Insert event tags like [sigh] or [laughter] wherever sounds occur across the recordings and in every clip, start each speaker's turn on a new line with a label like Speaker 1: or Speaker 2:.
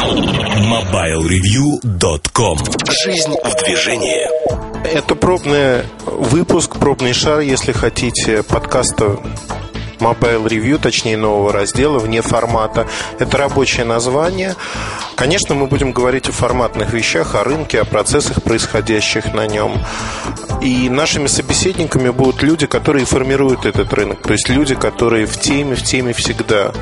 Speaker 1: MobileReview.com Жизнь в движении
Speaker 2: Это пробный выпуск, пробный шар, если хотите, подкаста Mobile Review, точнее нового раздела, вне формата. Это рабочее название. Конечно, мы будем говорить о форматных вещах, о рынке, о процессах, происходящих на нем. И нашими собеседниками будут люди, которые формируют этот рынок. То есть люди, которые в теме, в теме всегда.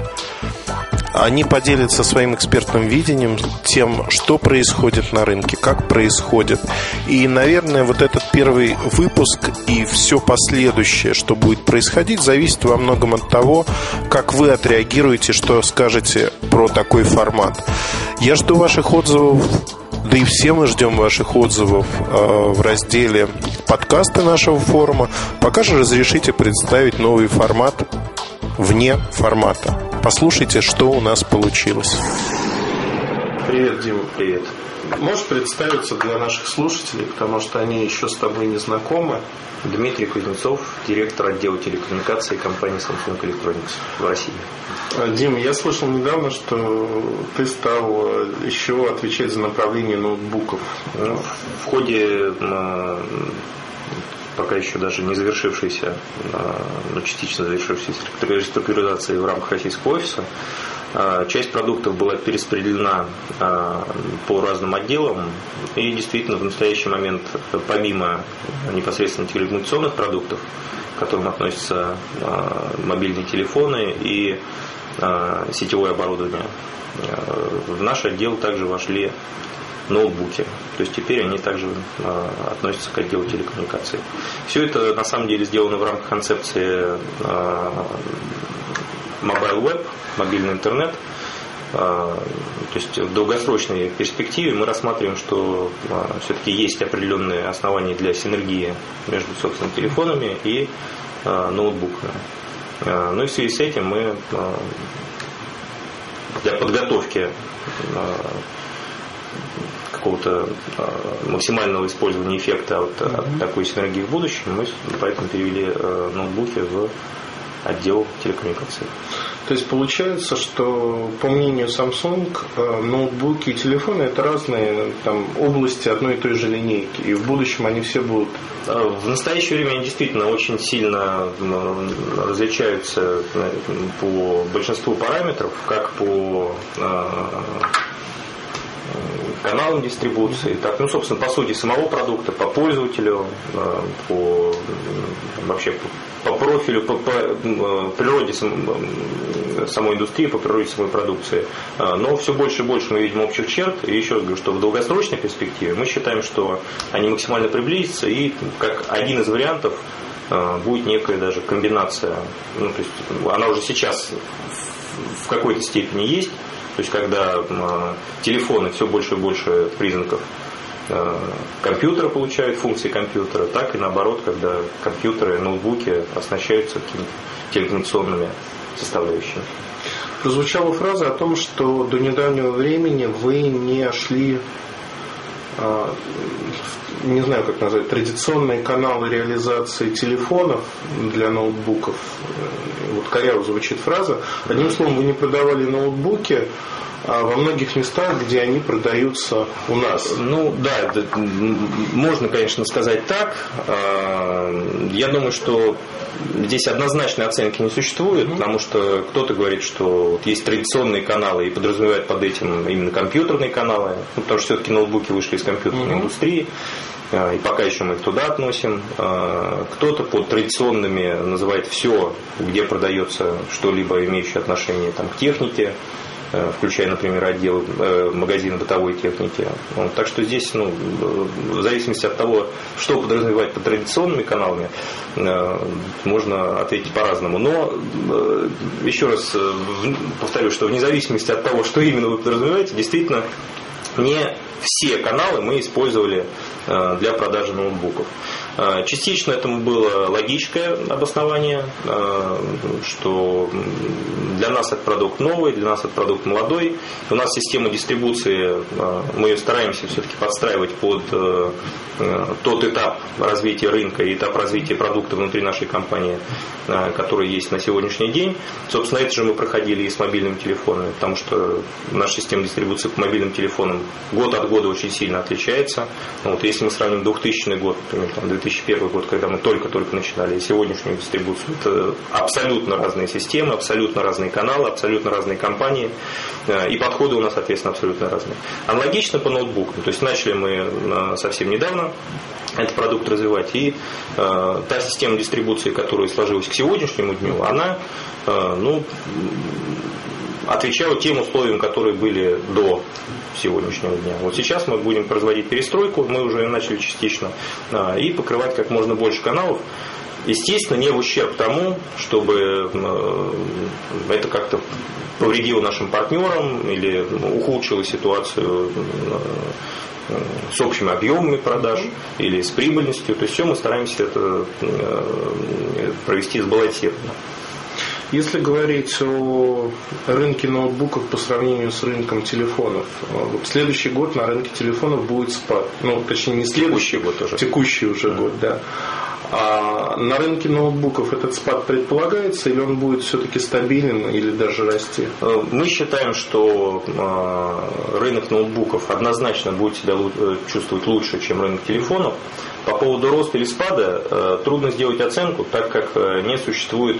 Speaker 2: Они поделятся своим экспертным видением тем, что происходит на рынке, как происходит. И, наверное, вот этот первый выпуск и все последующее, что будет происходить, зависит во многом от того, как вы отреагируете, что скажете про такой формат. Я жду ваших отзывов да и все мы ждем ваших отзывов э, в разделе подкасты нашего форума. Пока же разрешите представить новый формат вне формата. Послушайте, что у нас получилось. Привет, Дима, привет. Можешь представиться для наших слушателей, потому что они еще с тобой не знакомы.
Speaker 3: Дмитрий Кузнецов, директор отдела телекоммуникации компании Samsung Electronics в России.
Speaker 2: А, Дима, я слышал недавно, что ты стал еще отвечать за направление ноутбуков.
Speaker 3: Ну, в ходе пока еще даже не завершившейся, а, но частично завершившейся реструктуризации в рамках российского офиса, а, часть продуктов была перераспределена а, по разным отделам. И действительно в настоящий момент, помимо непосредственно телекоммуникационных продуктов, к которым относятся мобильные телефоны и сетевое оборудование, в наш отдел также вошли ноутбуки. То есть теперь они также э, относятся к отделу телекоммуникаций. Все это на самом деле сделано в рамках концепции mobile web, мобильный интернет. Э, то есть в долгосрочной перспективе мы рассматриваем, что все-таки есть определенные основания для синергии между, собственно, телефонами и ноутбуками. Ну и в связи с этим мы для подготовки какого-то а, максимального использования эффекта от, mm-hmm. от такой синергии в будущем, мы поэтому перевели э, ноутбуки в отдел телекоммуникаций.
Speaker 2: То есть получается, что по мнению Samsung ноутбуки и телефоны это разные там, области одной и той же линейки, и в будущем они все будут.
Speaker 3: А, в настоящее время они действительно очень сильно различаются по большинству параметров, как по каналам дистрибуции, так, ну, собственно, по сути самого продукта, по пользователю, э, по вообще по, профилю, по, по э, природе самой индустрии, по природе самой продукции. Э, но все больше и больше мы видим общих черт. И еще раз говорю, что в долгосрочной перспективе мы считаем, что они максимально приблизятся и как один из вариантов будет некая даже комбинация. Ну, то есть она уже сейчас в какой-то степени есть, то есть, когда телефоны все больше и больше признаков э, компьютера получают функции компьютера, так и наоборот, когда компьютеры, ноутбуки оснащаются какими-то телекоммуникационными составляющими.
Speaker 2: Прозвучала фраза о том, что до недавнего времени вы не шли не знаю, как назвать, традиционные каналы реализации телефонов для ноутбуков. Вот коряво звучит фраза. Одним словом, вы не продавали ноутбуки, а во многих местах, где они продаются у нас.
Speaker 3: Ну да, это, можно, конечно, сказать так. А, я думаю, что здесь однозначной оценки не существует, mm-hmm. потому что кто-то говорит, что вот есть традиционные каналы и подразумевает под этим именно компьютерные каналы, ну, потому что все-таки ноутбуки вышли из компьютерной mm-hmm. индустрии. А, и пока еще мы их туда относим. А, кто-то под традиционными называет все, где продается что-либо имеющее отношение там, к технике, включая, например, отдел э, магазина бытовой техники. Так что здесь, ну, в зависимости от того, что подразумевать под традиционными каналами, э, можно ответить по-разному. Но еще раз повторю, что вне зависимости от того, что именно вы подразумеваете, действительно не все каналы мы использовали для продажи ноутбуков. Э, частично этому было логическое обоснование, э, что для нас этот продукт новый, для нас этот продукт молодой. У нас система дистрибуции, мы ее стараемся все-таки подстраивать под тот этап развития рынка и этап развития продукта внутри нашей компании, который есть на сегодняшний день. Собственно, это же мы проходили и с мобильными телефонами, потому что наша система дистрибуции по мобильным телефонам год от года очень сильно отличается. Вот, если мы сравним 2000 год, например, там, 2001 год, когда мы только-только начинали, и сегодняшнюю дистрибуцию, это абсолютно разные системы, абсолютно разные каналы, абсолютно разные компании, э, и подходы у нас, соответственно, абсолютно разные. Аналогично по ноутбукам. То есть начали мы э, совсем недавно этот продукт развивать. И э, та система дистрибуции, которая сложилась к сегодняшнему дню, она ну, отвечала тем условиям, которые были до сегодняшнего дня. Вот сейчас мы будем производить перестройку, мы уже начали частично, э, и покрывать как можно больше каналов. Естественно, не в ущерб тому, чтобы э, это как-то повредило нашим партнерам или ухудшило ситуацию э, с общими объемами продаж или с прибыльностью. То есть все мы стараемся это э, провести сбалансированно.
Speaker 2: Если говорить о рынке ноутбуков по сравнению с рынком телефонов, в следующий год на рынке телефонов будет спад. Ну, точнее, не следующий год уже. Текущий уже год, да. А на рынке ноутбуков этот спад предполагается или он будет все-таки стабилен или даже расти?
Speaker 3: Э, мы считаем, что э, рынок ноутбуков однозначно будет себя э, чувствовать лучше, чем рынок телефонов. По поводу роста или спада трудно сделать оценку, так как не существует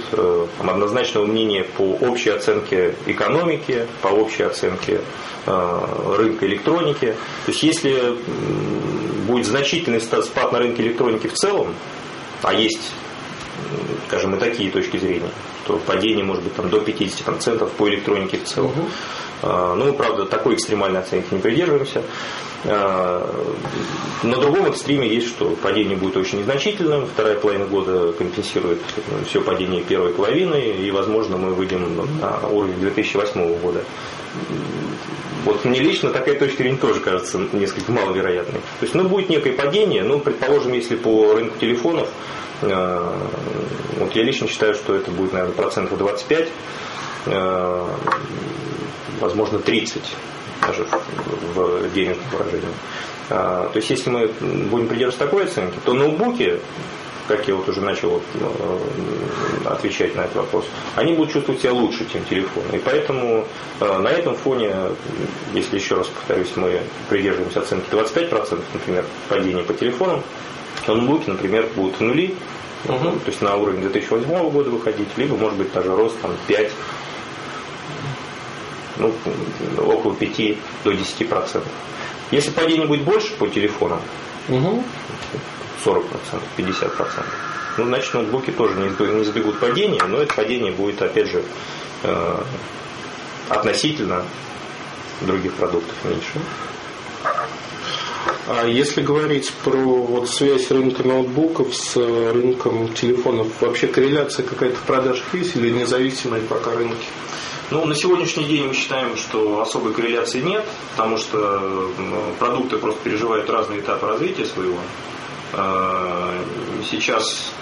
Speaker 3: однозначного мнения по общей оценке экономики, по общей оценке рынка электроники. То есть если будет значительный спад на рынке электроники в целом, а есть, скажем, и такие точки зрения, что падение может быть там, до 50% по электронике в целом. Угу. Ну, мы, правда, такой экстремальной оценки не придерживаемся. А, на другом экстриме есть, что падение будет очень незначительным, вторая половина года компенсирует все падение первой половины, и, возможно, мы выйдем на уровень 2008 года. Вот мне лично такая точка зрения тоже кажется несколько маловероятной. То есть, ну, будет некое падение, ну, предположим, если по рынку телефонов, э, вот я лично считаю, что это будет, наверное, процентов 25, э, возможно, 30 даже в денежном выражении. А, то есть, если мы будем придерживаться такой оценки, то ноутбуки как я вот уже начал э, отвечать на этот вопрос, они будут чувствовать себя лучше, чем телефон. И поэтому э, на этом фоне, если еще раз повторюсь, мы придерживаемся оценки 25%, например, падения по телефонам, то ноутбуки, например, будут в нули, угу. то есть на уровень 2008 года выходить, либо, может быть, даже рост там 5 ну, около 5 до 10 процентов. Если падение будет больше по телефонам, угу. 40%, 50%. Ну, значит, ноутбуки тоже не избегут падения, но это падение будет, опять же, э, относительно других продуктов меньше.
Speaker 2: А если говорить про вот связь рынка ноутбуков с рынком телефонов, вообще корреляция какая-то в продажах есть или независимые пока рынки?
Speaker 3: Ну, на сегодняшний день мы считаем, что особой корреляции нет, потому что продукты просто переживают разные этапы развития своего. А, сейчас,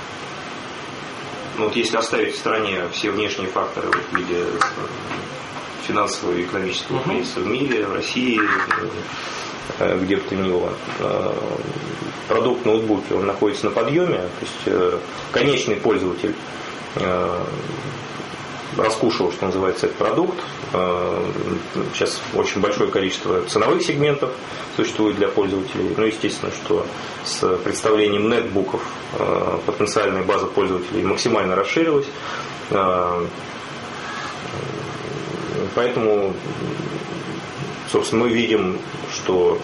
Speaker 3: ну, вот если оставить в стороне все внешние факторы в виде э, финансового и экономического кризиса в мире, в России, э, где бы то ни было, э, продукт ноутбуки, он находится на подъеме, то есть конечный пользователь раскушал, что называется, этот продукт. Э, сейчас очень большое количество ценовых сегментов существует для пользователей. Ну, естественно, что с представлением нетбуков э, потенциальная база пользователей максимально расширилась. Э, поэтому, собственно, мы видим, что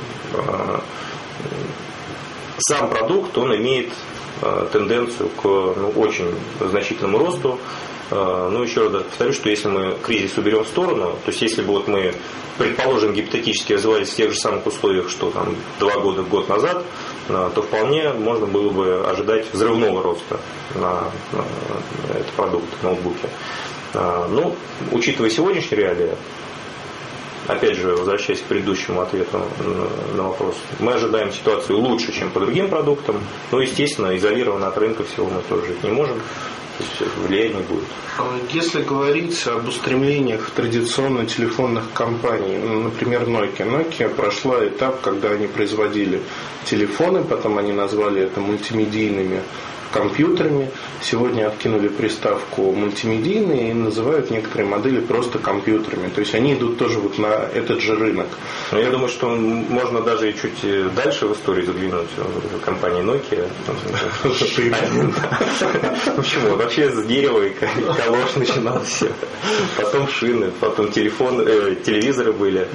Speaker 3: сам продукт, он имеет тенденцию к ну, очень значительному росту. А, ну, еще раз повторю, что если мы кризис уберем в сторону, то есть если бы вот мы, предположим, гипотетически развивались в тех же самых условиях, что там два года, год назад, а, то вполне можно было бы ожидать взрывного роста на, этот продукт, ноутбуки. А, ну, учитывая сегодняшние реалии, опять же, возвращаясь к предыдущему ответу на вопрос, мы ожидаем ситуацию лучше, чем по другим продуктам, но, естественно, изолированно от рынка всего мы тоже жить не можем влияние будет.
Speaker 2: А если говорить об устремлениях традиционно телефонных компаний, ну, например, Nokia. Nokia прошла этап, когда они производили телефоны, потом они назвали это мультимедийными компьютерами. Сегодня откинули приставку мультимедийные и называют некоторые модели просто компьютерами. То есть они идут тоже вот на этот же рынок.
Speaker 3: Но я думаю, что можно даже и чуть дальше в истории задвинуть компании Nokia. Почему? [laughs] Вообще с дерева и калош начиналось. Потом шины, потом телефон, э, телевизоры были.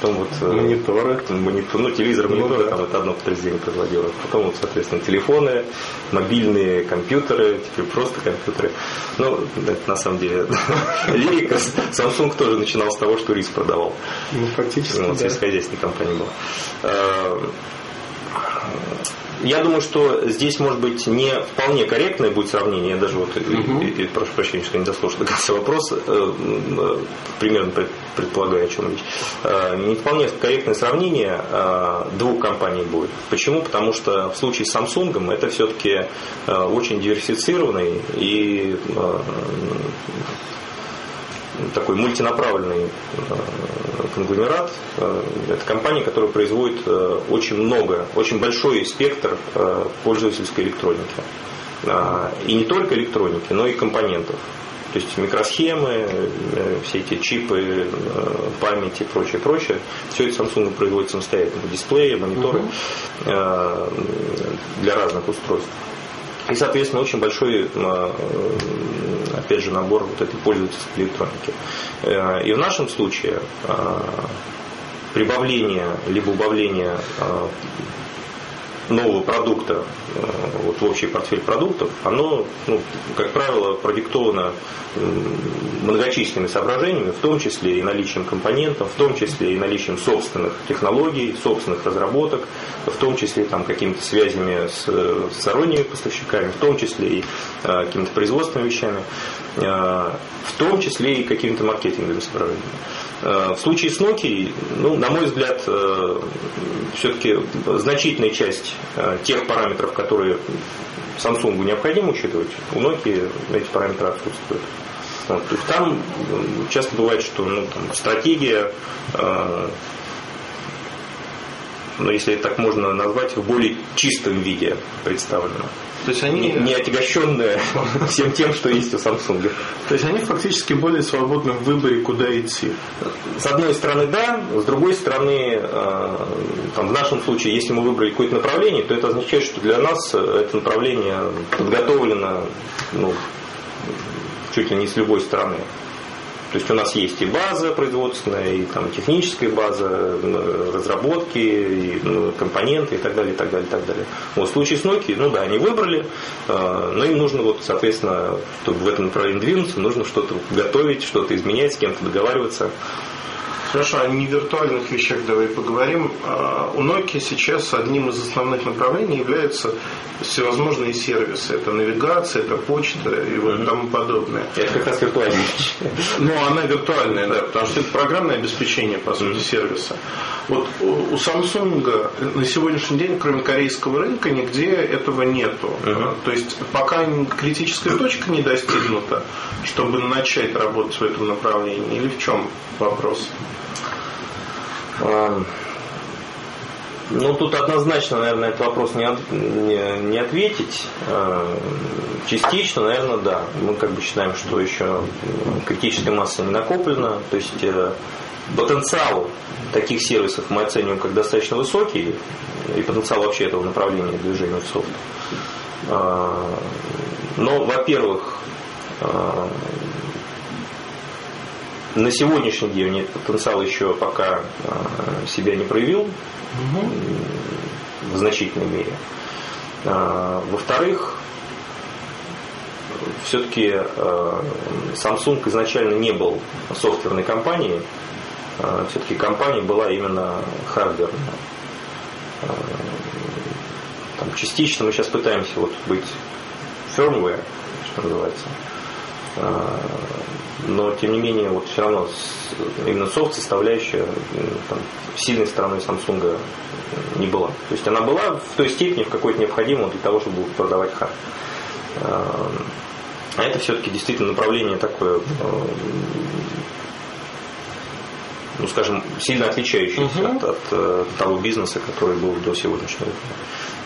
Speaker 3: Потом вот
Speaker 2: э, мониторы.
Speaker 3: Монитор, ну, телевизор, ну мониторы, там это одно подразделение производило. Потом, вот, соответственно, телефоны, мобильные компьютеры, теперь просто компьютеры. Ну, это на самом деле [laughs] лирика. Samsung тоже начинал с того, что рис продавал.
Speaker 2: Ну, фактически,
Speaker 3: ну,
Speaker 2: да.
Speaker 3: Сельскохозяйственная компания была. Я думаю, что здесь может быть не вполне корректное будет сравнение. Я даже вот, угу. и, и, прошу прощения, что не дослушал до конца вопрос, э, э, примерно предполагаю, о чем речь. Э, не вполне корректное сравнение э, двух компаний будет. Почему? Потому что в случае с Samsung это все-таки э, очень диверсифицированный и э, такой мультинаправленный э, конгломерат. Э, это компания, которая производит э, очень много, очень большой спектр пользовательской электроники. И не только электроники, но и компонентов. То есть микросхемы, все эти чипы, память и прочее, прочее. Все это Samsung производит самостоятельно. Дисплеи, мониторы для разных устройств. И, соответственно, очень большой, опять же, набор вот этой пользовательской электроники. Э, и в нашем случае э, прибавление либо убавление э, нового продукта э, вот в общий портфель продуктов, оно, ну, как правило, продиктовано многочисленными соображениями, в том числе и наличием компонентов, в том числе и наличием собственных технологий, собственных разработок, в том числе там, какими-то связями с, сторонними поставщиками, в том числе и э, какими-то производственными вещами, э, в том числе и какими-то маркетинговыми соображениями. Э, в случае с Nokia, ну, на мой взгляд, э, все-таки значительная часть э, тех параметров, которые Samsung необходимо учитывать, у Nokia эти параметры отсутствуют. Вот, то есть там часто бывает, что ну, там, стратегия, э, ну, если так можно назвать, в более чистом виде представлена. То есть они не, не отягощенные [laughs] всем тем, что есть у Samsung.
Speaker 2: То есть они фактически более свободны в выборе, куда идти.
Speaker 3: С одной стороны, да, с другой стороны, э, там, в нашем случае, если мы выбрали какое-то направление, то это означает, что для нас это направление подготовлено ну, чуть ли не с любой стороны. То есть у нас есть и база производственная, и там техническая база, разработки, и ну, компоненты и так далее, и так далее, и так далее. Вот в случае с Nokia, ну да, они выбрали, э, но им нужно вот, соответственно, чтобы в этом направлении двинуться, нужно что-то готовить, что-то изменять, с кем-то договариваться.
Speaker 2: Хорошо, о невиртуальных вещах давай поговорим. А, у Nokia сейчас одним из основных направлений являются всевозможные сервисы. Это навигация, это почта и вот mm-hmm. тому подобное.
Speaker 3: Это как раз виртуальная
Speaker 2: Ну, она виртуальная, да, потому что это программное обеспечение, по сути, mm-hmm. сервиса. Вот у Samsung на сегодняшний день, кроме корейского рынка, нигде этого нету. Mm-hmm. То есть пока критическая точка не достигнута, чтобы начать работать в этом направлении, или в чем вопрос?
Speaker 3: Ну, тут однозначно, наверное, этот вопрос не, не, не ответить. Частично, наверное, да. Мы как бы считаем, что еще критическая масса не накоплена. То есть э, потенциал таких сервисов мы оцениваем как достаточно высокий. И потенциал вообще этого направления движения в софт. Но, во-первых, на сегодняшний день этот потенциал еще пока а, себя не проявил угу. в значительной мере. А, во-вторых, все-таки Samsung изначально не был софтверной компанией, все-таки компания была именно хардверная. Там частично мы сейчас пытаемся вот быть firmware, что называется. Но тем не менее вот все равно именно софт составляющая там, сильной стороной Samsung не была. То есть она была в той степени, в какой-то необходимо для того, чтобы продавать хард. А это все-таки действительно направление такое, ну скажем, сильно отличающееся угу. от, от, от того бизнеса, который был до сегодняшнего дня.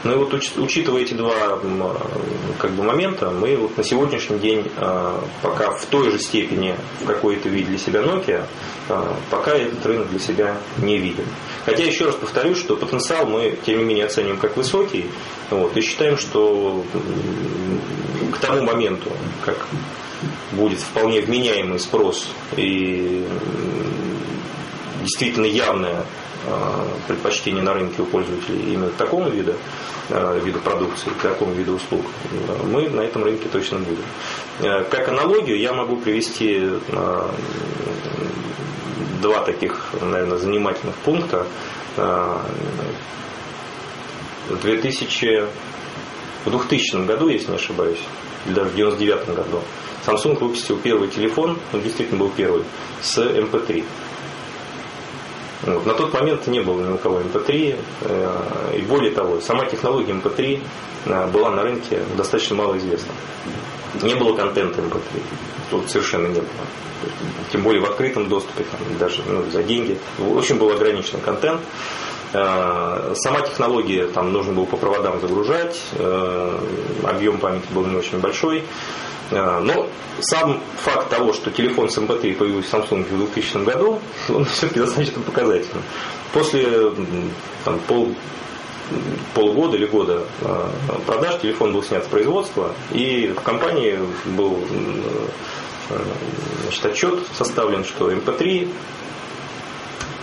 Speaker 3: Ну и вот учитывая эти два как бы, момента, мы вот на сегодняшний день а, пока в той же степени, в какой это видели себя Nokia, а, пока этот рынок для себя не видим. Хотя еще раз повторюсь, что потенциал мы тем не менее оцениваем как высокий, вот, и считаем, что к тому моменту, как будет вполне вменяемый спрос и действительно явное Э, предпочтение на рынке у пользователей именно такому виду, э, виду продукции, к такому виду услуг, мы на этом рынке точно будем. Э, как аналогию я могу привести два таких, наверное, занимательных пункта. В 2000, в 2000 году, если не ошибаюсь, или даже в 99 году, Samsung выпустил первый телефон, он действительно был первый, с MP3. Вот. На тот момент не было ни у кого MP3, э, и более того, сама технология MP3 э, была на рынке достаточно мало известна. Не было контента MP3, тут совершенно не было. Тем более в открытом доступе, там, даже ну, за деньги. Очень был ограничен контент. Э, сама технология там нужно было по проводам загружать, объем памяти был не очень большой. А, но сам факт того, что телефон с MP3 появился в Samsung в 2000 году, [laughs] он все-таки достаточно показательный. После там, пол, полгода или года а, продаж телефон был снят с производства, и в компании был значит, отчет составлен, что MP3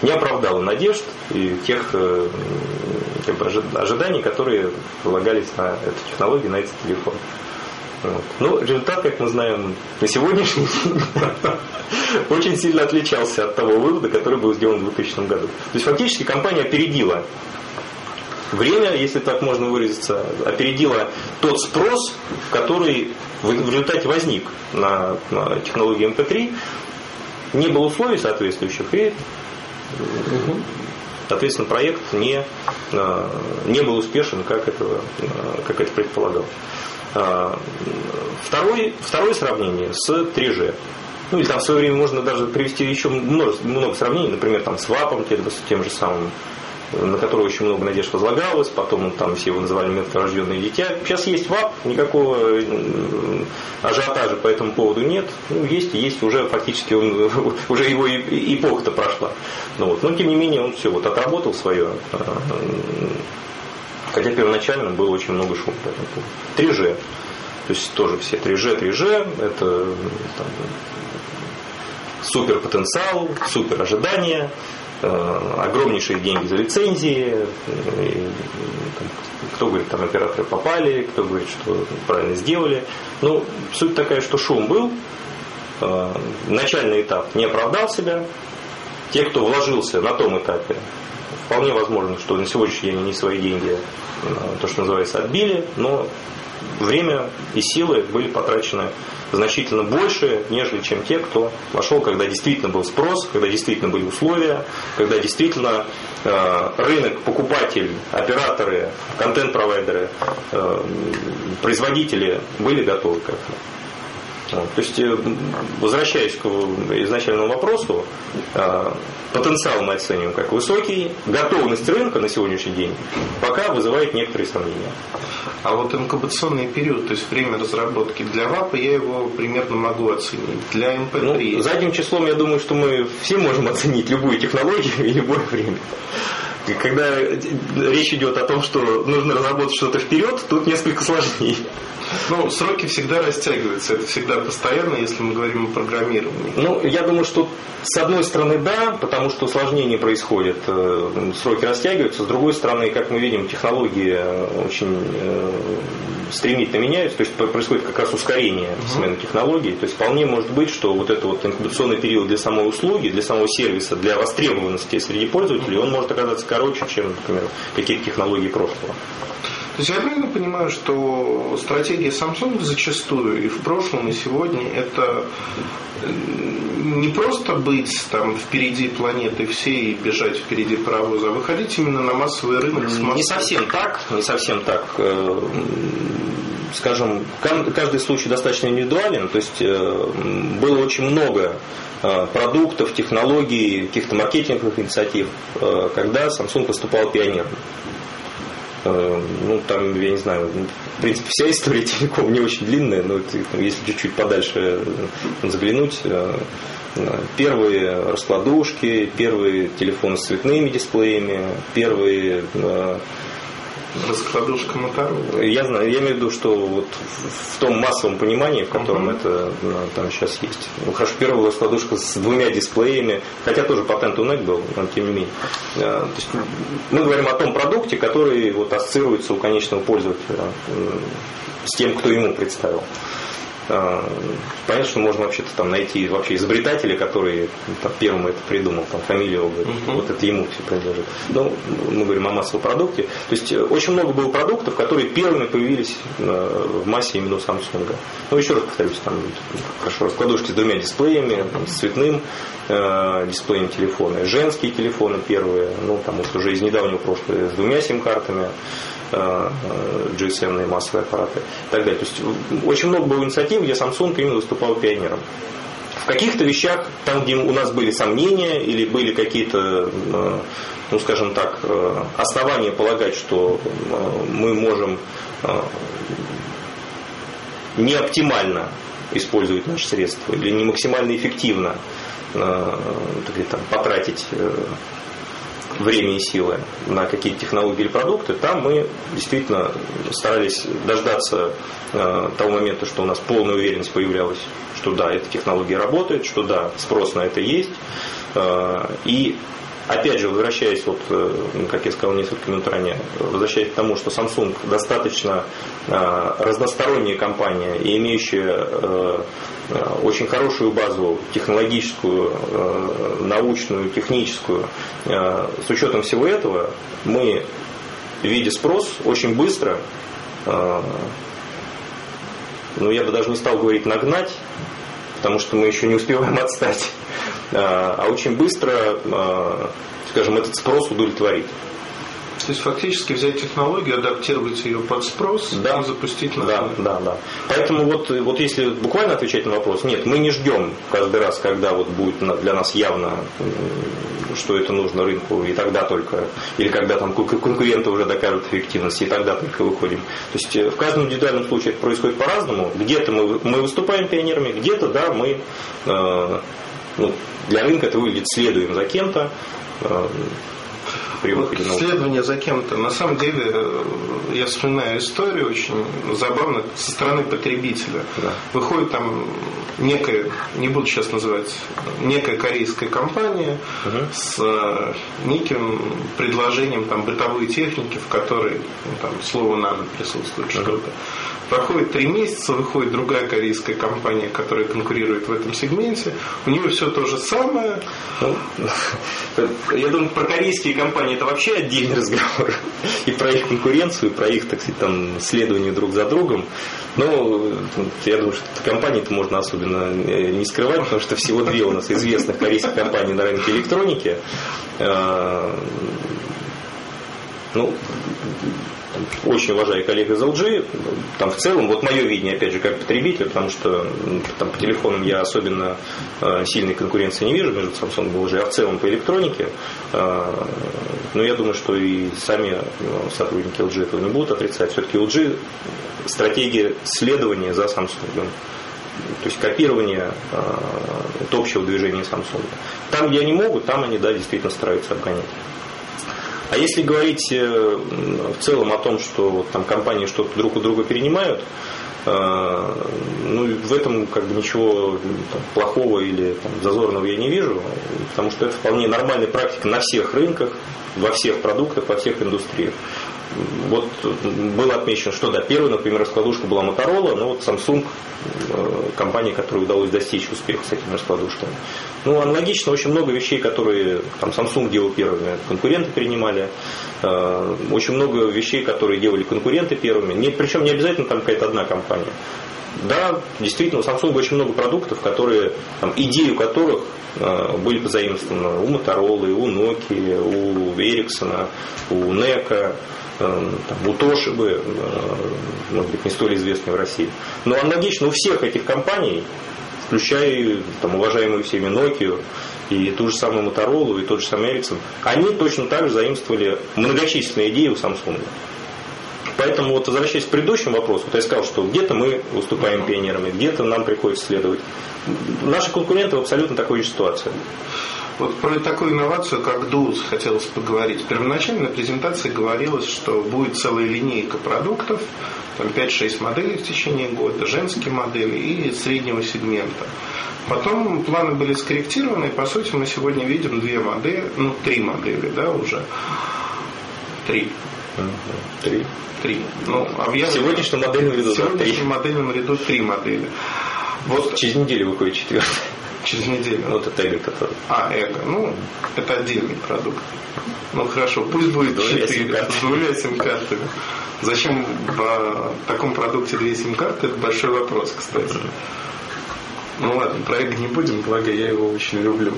Speaker 3: не оправдала надежд и тех э, как бы, ожиданий, которые полагались на эту технологию, на этот телефон. Вот. Ну, результат, как мы знаем, на сегодняшний день [laughs] очень сильно отличался от того вывода, который был сделан в 2000 году. То есть фактически компания опередила время, если так можно выразиться, опередила тот спрос, который в результате возник на, на технологии MP3. Не было условий соответствующих, и соответственно, проект не, э, не был успешен, как это, э, как это предполагалось. А, второе, второе сравнение с 3G. Ну или там в свое время можно даже привести еще много, много сравнений, например, там с ВАПом, тем же самым, на который очень много надежд возлагалось, потом там все его называли мертворожденные дитя. Сейчас есть ВАП, никакого ажиотажа по этому поводу нет. Ну, есть и есть, уже фактически он, [laughs] уже его эпоха-то прошла. Ну, вот. Но тем не менее он все вот отработал свое а, Хотя первоначально было очень много шума по этому поводу. 3G. То есть тоже все 3G, 3G, это там, супер потенциал, супер ожидания, э, огромнейшие деньги за лицензии, и, там, кто говорит, там операторы попали, кто говорит, что правильно сделали. Ну, суть такая, что шум был, э, начальный этап не оправдал себя, те, кто вложился на том этапе, вполне возможно, что на сегодняшний день они свои деньги Э, то, что называется, отбили, но время и силы были потрачены значительно больше, нежели чем те, кто вошел, когда действительно был спрос, когда действительно были условия, когда действительно э, рынок, покупатель, операторы, контент-провайдеры, э, производители были готовы к этому. То есть, э, возвращаясь к изначальному вопросу, э, потенциал мы оцениваем как высокий, готовность рынка на сегодняшний день пока вызывает некоторые сомнения.
Speaker 2: А вот инкубационный период, то есть время разработки для ВАПа, я его примерно моггу оценить. Для МП3...
Speaker 3: Ну, задним числом я думаю, что мы все можем оценить любую технологию и любое время. Когда речь идет о том, что нужно разработать что-то вперед, тут несколько сложнее.
Speaker 2: Ну, сроки всегда растягиваются, это всегда постоянно, если мы говорим о программировании.
Speaker 3: Ну, я думаю, что с одной стороны да, потому что усложнение происходит, э, сроки растягиваются, с другой стороны, как мы видим, технологии очень э, стремительно меняются, то есть происходит как раз ускорение смены технологий, то есть вполне может быть, что вот этот вот инкубационный период для самой услуги, для самого сервиса, для востребованности среди пользователей, он может оказаться короче, чем, например, какие-то технологии прошлого.
Speaker 2: То есть я правильно понимаю, что стратегия Samsung зачастую и в прошлом, и сегодня это не просто быть там впереди планеты всей и бежать впереди паровоза, а выходить именно на массовый рынок с
Speaker 3: Не совсем так, не совсем так. Э, скажем, каждый случай достаточно индивидуален, то есть э, было очень много э, продуктов, технологий, каких-то маркетинговых инициатив, когда Samsung выступал пионером. Ну, там, я не знаю, в принципе, вся история телеком не очень длинная, но если чуть-чуть подальше заглянуть, первые раскладушки, первые телефоны с цветными дисплеями, первые
Speaker 2: э, Раскладушка Моторола?
Speaker 3: Я знаю, я имею в виду, что вот в том массовом понимании, в котором uh-huh. это там сейчас есть. Ну, хорошо, первая раскладушка с двумя дисплеями, хотя тоже патент у NEC был, но тем не менее. Э, то есть мы говорим о том продукте, который вот ассоциируется у конечного пользователя с тем, кто ему представил. А, понятно, что можно вообще-то там найти вообще изобретателя, который там, первым это придумал, там фамилию его говорит, uh-huh. вот это ему все принадлежит. Но мы говорим о массовом продукте. То есть э, очень много было продуктов, которые первыми появились э, в массе именно у Samsung. Ну, еще раз повторюсь, там хорошо, раскладушки с двумя дисплеями, там, с цветным э, дисплеем телефона, женские телефоны первые, ну, там вот уже из недавнего прошлого с двумя сим-картами. Э, GSM массовые аппараты и так далее. То есть очень много было инициатив, где Samsung именно выступал пионером. В каких-то вещах, там, где у нас были сомнения или были какие-то, э, ну, скажем так, э, основания полагать, что мы можем не оптимально использовать наши средства или не максимально эффективно там, потратить время и силы на какие-то технологии или продукты, там мы действительно старались дождаться э, того момента, что у нас полная уверенность появлялась, что да, эта технология работает, что да, спрос на это есть. Э, и Опять же, возвращаясь, вот, э, как я сказал несколько минут ранее, возвращаясь к тому, что Samsung достаточно э, разносторонняя компания и имеющая э, очень хорошую базу технологическую, научную, техническую, с учетом всего этого, мы, видя спрос, очень быстро, ну я бы даже не стал говорить нагнать, потому что мы еще не успеваем отстать а, а очень быстро, а, скажем, этот спрос удовлетворить.
Speaker 2: То есть фактически взять технологию, адаптировать ее под спрос
Speaker 3: да.
Speaker 2: и запустить на
Speaker 3: Да, да, да. Поэтому вот, вот если буквально отвечать на вопрос, нет, мы не ждем каждый раз, когда вот будет для нас явно, что это нужно рынку, и тогда только, или когда там конкуренты уже докажут эффективность, и тогда только выходим. То есть э, в каждом индивидуальном случае это происходит по-разному. Где-то мы, мы выступаем пионерами, где-то, да, мы э, ну, для рынка это выглядит следуем за кем-то, э,
Speaker 2: при выходе вот Следование за кем-то. На самом деле, э, я вспоминаю историю очень забавно со стороны потребителя. Да. Выходит там некая, не буду сейчас называть, некая корейская компания угу. с э, неким предложением там бытовой техники, в которой ну, там слово нано присутствует угу. что-то. Проходит три месяца, выходит другая корейская компания, которая конкурирует в этом сегменте. У нее все то же самое.
Speaker 3: Я думаю, про корейские компании это вообще отдельный разговор. И про их конкуренцию, и про их, так сказать, там, следование друг за другом. Но я думаю, что компании-то можно особенно не скрывать, потому что всего две у нас известных корейских компаний на рынке электроники. А, ну, очень уважаю коллег из LG. Там в целом, вот мое видение, опять же, как потребитель, потому что там по телефонам я особенно э, сильной конкуренции не вижу между Samsung и LG, а в целом по электронике. Э, но я думаю, что и сами э, сотрудники LG этого не будут отрицать. Все-таки LG стратегия следования за Samsung то есть копирование э, общего движения Samsung. Там, где они могут, там они, да, действительно стараются обгонять. А если говорить э, в целом о том, что вот там компании что-то друг у друга перенимают, э, ну, в этом как бы ничего там, плохого или там, зазорного я не вижу, потому что это вполне нормальная практика на всех рынках, во всех продуктах, во всех индустриях. Вот было отмечено, что да, первая, например, раскладушка была Motorola, но вот Samsung, компания, которой удалось достичь успеха с этими раскладушками. Ну, аналогично, очень много вещей, которые там Samsung делал первыми, конкуренты принимали. Очень много вещей, которые делали конкуренты первыми. Не, причем не обязательно там какая-то одна компания. Да, действительно, у Samsung очень много продуктов, которые, там, идею которых э, были позаимствованы у Motorola, у Nokia, у Ericsson, у NECA, э, там, у Toshiba, э, может быть, не столь известной в России. Но аналогично у всех этих компаний, включая там, уважаемую всеми Nokia, и ту же самую Motorola, и тот же самый Ericsson, они точно так же заимствовали многочисленные идеи у Samsung. Поэтому вот возвращаясь к предыдущему вопросу, вот я сказал, что где-то мы выступаем пионерами, где-то нам приходится следовать. Наши конкуренты в абсолютно такой же ситуации.
Speaker 2: Вот про такую инновацию, как DUS, хотелось поговорить. В первоначальной презентации говорилось, что будет целая линейка продуктов, там 5-6 моделей в течение года, женские модели и среднего сегмента. Потом планы были скорректированы, и по сути мы сегодня видим две модели, ну три модели, да, уже. Три.
Speaker 3: Три.
Speaker 2: Три. Ну,
Speaker 3: а в сегодняшнем модельном ряду
Speaker 2: В сегодняшнем модельном ряду три модели.
Speaker 3: Вот через неделю выходит четвертая.
Speaker 2: Через неделю.
Speaker 3: Ну, вот это эго, который.
Speaker 2: А, эго. Ну, это отдельный продукт. Ну хорошо, пусть будет четыре с двумя сим-картами. Зачем в таком продукте две сим-карты, это большой вопрос, кстати. Ну ладно, про эго не будем, благо я его очень люблю.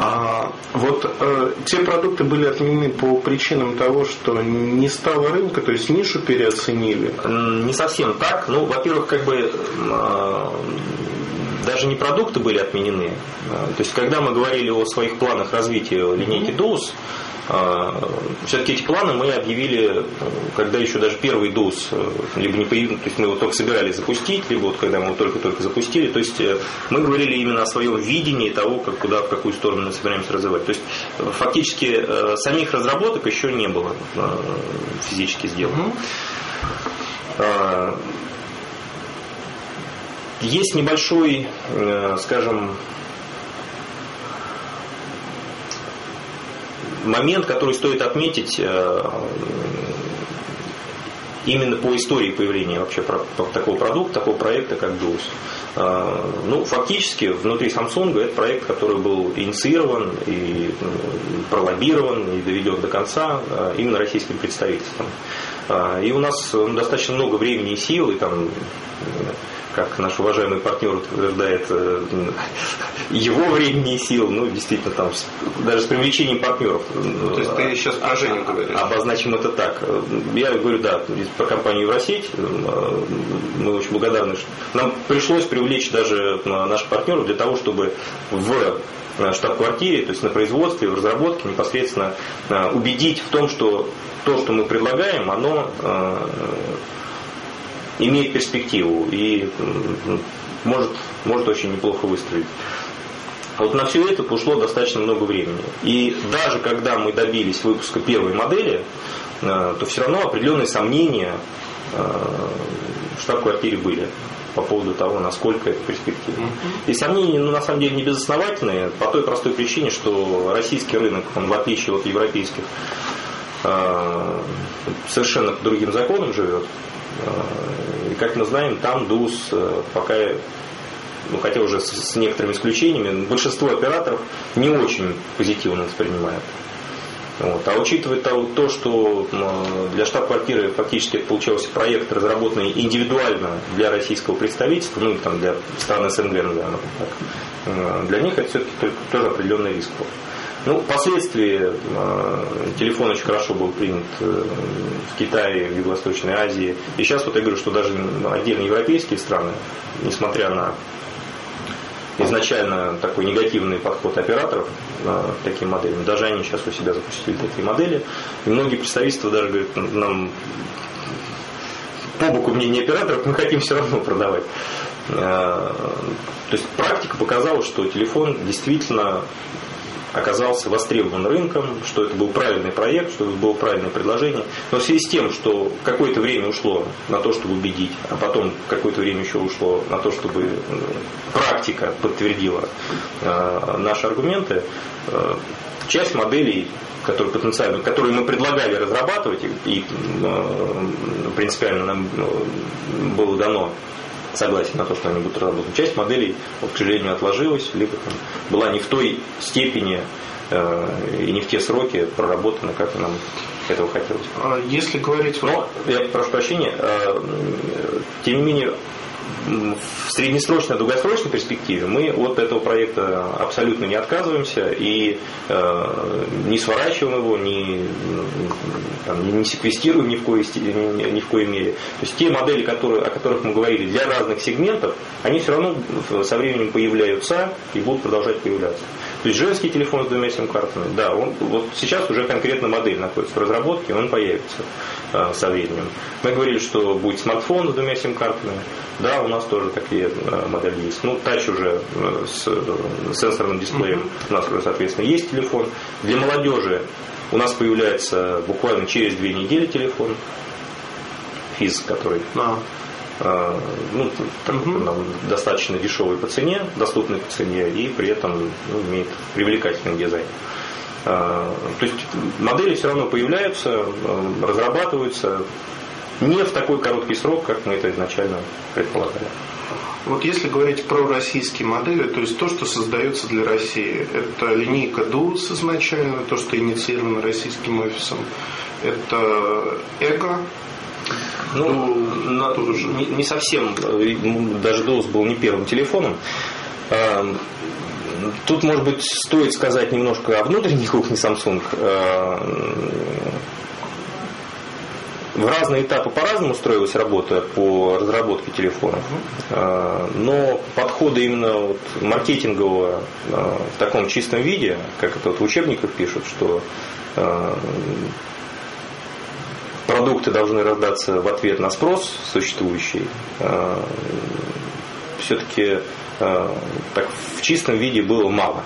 Speaker 2: А, вот э, те продукты были отменены по причинам того, что не стало рынка, то есть нишу переоценили?
Speaker 3: Не совсем так. Ну, во-первых, как бы э, даже не продукты были отменены. Э, то есть, когда мы говорили о своих планах развития линейки DOS, а, Все-таки эти планы мы объявили, когда еще даже первый ДУС э, либо не появился, то есть мы его только собирались запустить, либо вот когда мы его только-только запустили. То есть э, мы говорили именно о своем видении того, как, куда, в какую сторону мы собираемся развивать. То есть фактически э, самих разработок еще не было физически сделано. А, есть небольшой, скажем, момент, который стоит отметить э, именно по истории появления вообще такого продукта, такого проекта, как DOS. Э, ну, фактически внутри Samsung это проект, который был инициирован и пролоббирован и доведен до конца э, именно российским представительством. И у нас достаточно много времени и сил, и там как наш уважаемый партнер утверждает, э, его времени и сил, ну, действительно, там, даже с привлечением партнеров.
Speaker 2: То есть ты сейчас про Женю говоришь?
Speaker 3: Обозначим это так. Я говорю, да, про компанию Евросеть. Э, мы очень благодарны. Нам пришлось привлечь даже э, наших партнеров для того, чтобы в штаб-квартире, то есть на производстве, в разработке непосредственно убедить в том, что то, что мы предлагаем, оно имеет перспективу и может, может очень неплохо выстрелить. А вот на все это ушло достаточно много времени. И даже когда мы добились выпуска первой модели, э, то все равно определенные сомнения э, в штаб-квартире были по поводу того, насколько это перспективно. И сомнения, ну, на самом деле, не безосновательные, по той простой причине, что российский рынок, он в отличие от европейских, э, совершенно по другим законам живет. И как мы знаем, там ДУС э, пока ну, хотя уже с, с некоторыми исключениями, большинство операторов не очень позитивно воспринимают. Вот. А учитывая то, то, что для штаб-квартиры фактически это получался проект, разработанный индивидуально для российского представительства, ну там для стран СНГ, назовем так, э, для них это все-таки тоже определенный риск был. Ну, впоследствии э, телефон очень хорошо был принят э, в Китае, в Юго-Восточной Азии. И сейчас вот я говорю, что даже отдельно европейские страны, несмотря на изначально такой негативный подход операторов э, к таким моделям, даже они сейчас у себя запустили такие модели. И многие представительства даже говорят, нам по боку мнения операторов мы хотим все равно продавать. То есть практика показала, что телефон действительно оказался востребован рынком, что это был правильный проект, что это было правильное предложение. Но в связи с тем, что какое-то время ушло на то, чтобы убедить, а потом какое-то время еще ушло на то, чтобы практика подтвердила э, наши аргументы, э, часть моделей, которые потенциально, которые мы предлагали разрабатывать, и принципиально нам было дано согласие на то, что они будут разработаны. Часть моделей, вот, к сожалению, отложилась, либо там, была не в той степени э, и не в те сроки проработана, как нам этого хотелось.
Speaker 2: А если говорить...
Speaker 3: Но, я прошу прощения, э, тем не менее, в среднесрочной, долгосрочной перспективе мы от этого проекта абсолютно не отказываемся и э, не сворачиваем его, не, там, не секвестируем ни в, коей, ни, ни в коей мере. То есть те модели, которые, о которых мы говорили для разных сегментов, они все равно со временем появляются и будут продолжать появляться. То есть женский телефон с двумя сим-картами, да, он, вот сейчас уже конкретно модель находится в разработке, он появится э, со временем. Мы говорили, что будет смартфон с двумя сим-картами, да, у нас тоже такие э, модели есть. Ну, тач уже э, с э, сенсорным дисплеем у нас уже, соответственно, есть телефон. Для молодежи у нас появляется буквально через две недели телефон, физ, который а. А, ну, угу. нам достаточно дешевый по цене, доступный по цене и при этом ну, имеет привлекательный дизайн. А, то есть модели все равно появляются, разрабатываются не в такой короткий срок, как мы это изначально предполагали.
Speaker 2: Вот если говорить про российские модели, то есть то, что создается для России, это линейка DUS изначально, то, что инициировано российским офисом, это Эго,
Speaker 3: ну, на, не, не совсем. Даже DOS был не первым телефоном. А, тут, может быть, стоит сказать немножко о внутренней кухне Samsung. А, в разные этапы по-разному строилась работа по разработке телефонов, но подходы именно вот маркетингового в таком чистом виде, как это вот в учебниках пишут, что продукты должны раздаться в ответ на спрос существующий, э, все-таки э, так в чистом виде было мало.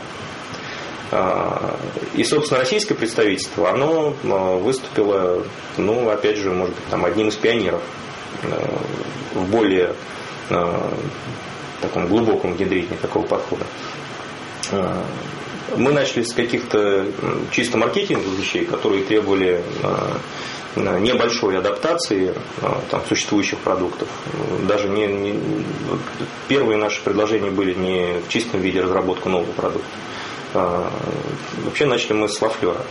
Speaker 3: Э, и, собственно, российское представительство, оно выступило, ну, опять же, может быть, там, одним из пионеров в более таком глубоком внедрении такого подхода. Мы начали с каких-то чисто маркетинговых вещей, которые требовали небольшой адаптации а, там, существующих продуктов. Даже не, не, первые наши предложения были не в чистом виде разработку нового продукта. А, вообще начали мы с Лафлера.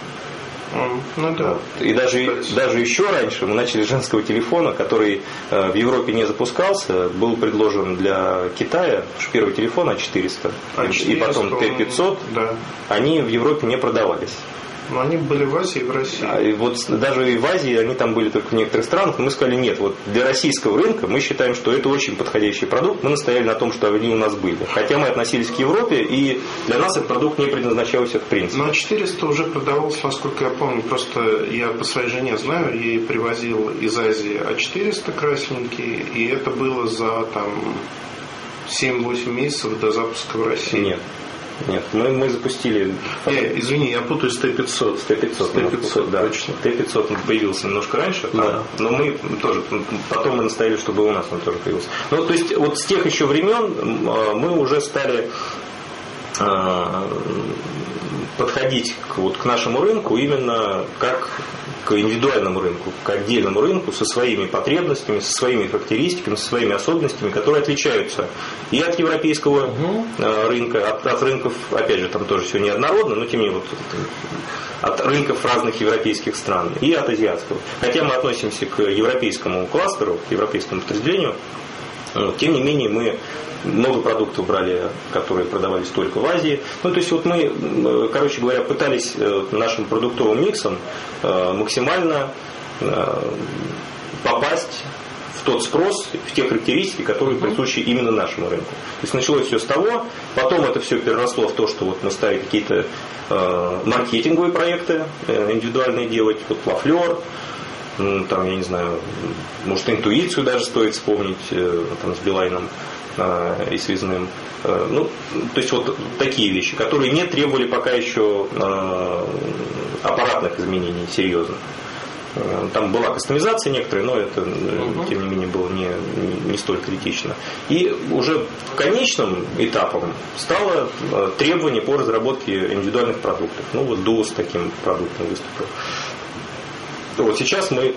Speaker 3: Ну, да. И даже, даже еще раньше мы начали с женского телефона, который э, в Европе не запускался, был предложен для Китая, первый телефон А400, А400 и потом Т500, да. они в Европе не продавались.
Speaker 2: Но они были в Азии и в России.
Speaker 3: А, и вот даже и в Азии они там были только в некоторых странах, но мы сказали, нет, вот для российского рынка мы считаем, что это очень подходящий продукт. Мы настояли на том, что они у нас были. Хотя мы относились к Европе, и для нас этот продукт не предназначался в принципе.
Speaker 2: Но 400 уже продавался, насколько я помню, просто я по своей жене знаю, ей привозил из Азии А400 красненький, и это было за там 7-8 месяцев до запуска в России.
Speaker 3: Нет, нет, мы, мы запустили...
Speaker 2: Не, извини, я путаю с Т-500.
Speaker 3: С Т-500. Т-500, да. Точно. Т-500 появился немножко раньше, да. но мы тоже, потом мы настояли, чтобы у нас он тоже появился. Ну, то есть, вот с тех еще времен а, мы уже стали а, подходить к, вот, к нашему рынку именно как к индивидуальному рынку, к отдельному рынку со своими потребностями, со своими характеристиками, со своими особенностями, которые отличаются и от европейского угу. рынка, от, от рынков, опять же, там тоже все неоднородно, но тем не менее, вот, от рынков разных европейских стран и от азиатского. Хотя мы относимся к европейскому кластеру, к европейскому подразделению, тем не менее мы много продуктов брали, которые продавались только в Азии. Ну, то есть вот мы, короче говоря, пытались э, нашим продуктовым миксом э, максимально э, попасть в тот спрос, в те характеристики, которые присущи именно нашему рынку. То есть началось все с того, потом это все переросло в то, что вот мы стали какие-то э, маркетинговые проекты э, индивидуальные делать, вот Лафлер, ну, там, я не знаю, может, интуицию даже стоит вспомнить э, там, с Билайном э, и связным. Э, ну, то есть вот такие вещи, которые не требовали пока еще аппаратных изменений серьезных. Там была кастомизация некоторая, но это, тем не менее, было не, не столь критично. И уже конечным этапом стало требование по разработке индивидуальных продуктов. Ну, вот с таким продуктом выступил. Вот сейчас мы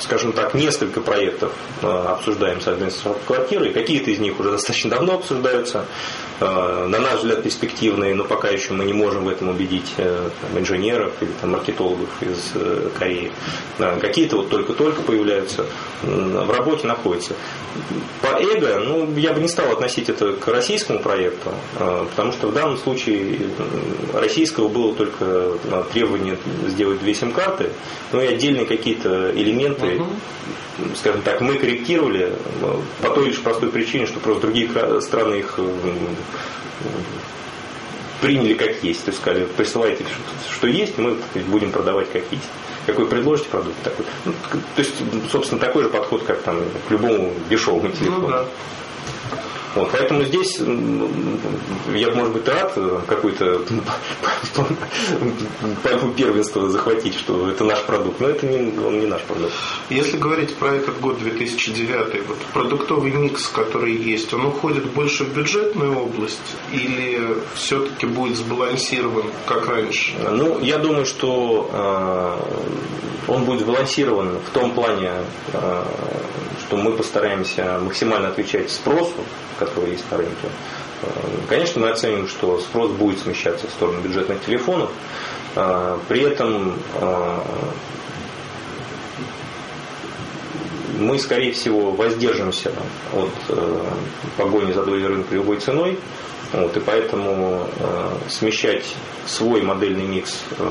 Speaker 3: скажем так, несколько проектов э, обсуждаем с квартирой. Какие-то из них уже достаточно давно обсуждаются. Э, на наш взгляд, перспективные, но пока еще мы не можем в этом убедить э, там, инженеров или там, маркетологов из Кореи. Какие-то вот только-только появляются, в работе находятся. По эго, ну, я бы не стал относить это к российскому проекту, потому что в данном случае российского было только требование сделать две сим-карты, ну и отдельные какие-то элементы угу. Скажем так, мы корректировали по той лишь простой причине, что просто другие страны их приняли как есть. То есть сказали, присылайте, что есть, мы будем продавать как есть. Какой предложите продукт такой. Ну, то есть, собственно, такой же подход, как там к любому дешевому телефону. Ну, да. Вот, поэтому здесь я, может быть, рад какой-то первенство захватить, что это наш продукт, но это не, он не наш продукт.
Speaker 2: Если говорить про этот год 2009, вот продуктовый микс, который есть, он уходит больше в бюджетную область или все-таки будет сбалансирован, как раньше?
Speaker 3: Ну, я думаю, что э, он будет сбалансирован в том плане, э, что мы постараемся максимально отвечать спросу, который есть на рынке. Э, конечно, мы оценим, что спрос будет смещаться в сторону бюджетных телефонов. Э, при этом э, мы, скорее всего, воздержимся от погони за долей рынка любой ценой. Вот, и поэтому э, смещать свой модельный микс э,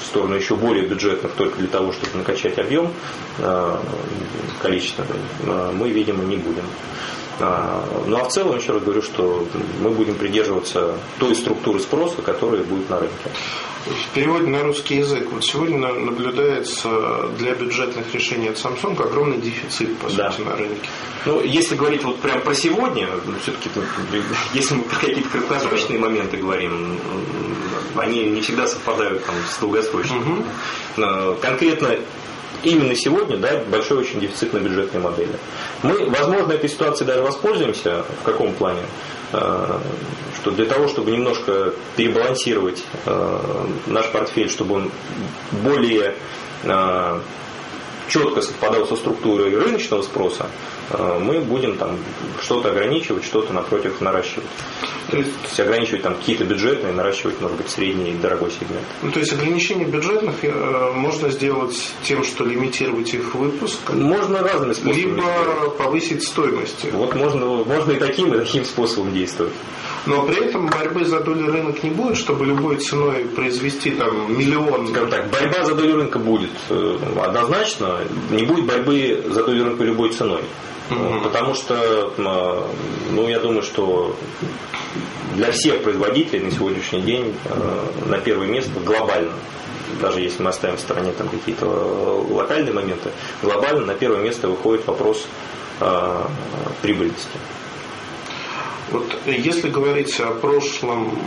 Speaker 3: в сторону еще более бюджетных только для того, чтобы накачать объем э, количество, э, мы, видимо, не будем. А, ну а в целом, еще раз говорю, что мы будем придерживаться той структуры спроса, которая будет на рынке.
Speaker 2: В переводе на русский язык, вот сегодня наблюдается для бюджетных решений от Samsung огромный дефицит, по да. сути, на рынке.
Speaker 3: Ну, если говорить вот прям про сегодня, все-таки, если мы про какие-то краткосрочные моменты говорим, они не всегда совпадают там, с долгосрочными. Угу. Конкретно именно сегодня да, большой очень дефицит на бюджетной модели. Мы, возможно, этой ситуацией даже воспользуемся. В каком плане? Э, что для того, чтобы немножко перебалансировать э, наш портфель, чтобы он более э, четко совпадал со структурой рыночного спроса, мы будем там что-то ограничивать, что-то напротив наращивать. То есть, ограничивать там какие-то бюджетные, наращивать, может быть, средний и дорогой сегмент.
Speaker 2: Ну, то есть ограничение бюджетных э, можно сделать тем, что лимитировать их выпуск?
Speaker 3: Можно разными способами.
Speaker 2: Либо сделать. повысить стоимость.
Speaker 3: Вот можно, можно и таким, и таким способом действовать.
Speaker 2: Но при этом борьбы за долю рынка не будет, чтобы любой ценой произвести там миллион.
Speaker 3: Скажем так, борьба за долю рынка будет э, однозначно. Не будет борьбы за долю рынка любой ценой. Потому что, ну, я думаю, что для всех производителей на сегодняшний день э, на первое место глобально даже если мы оставим в стороне там какие-то локальные моменты, глобально на первое место выходит вопрос э, прибыльности.
Speaker 2: Вот если говорить о прошлом,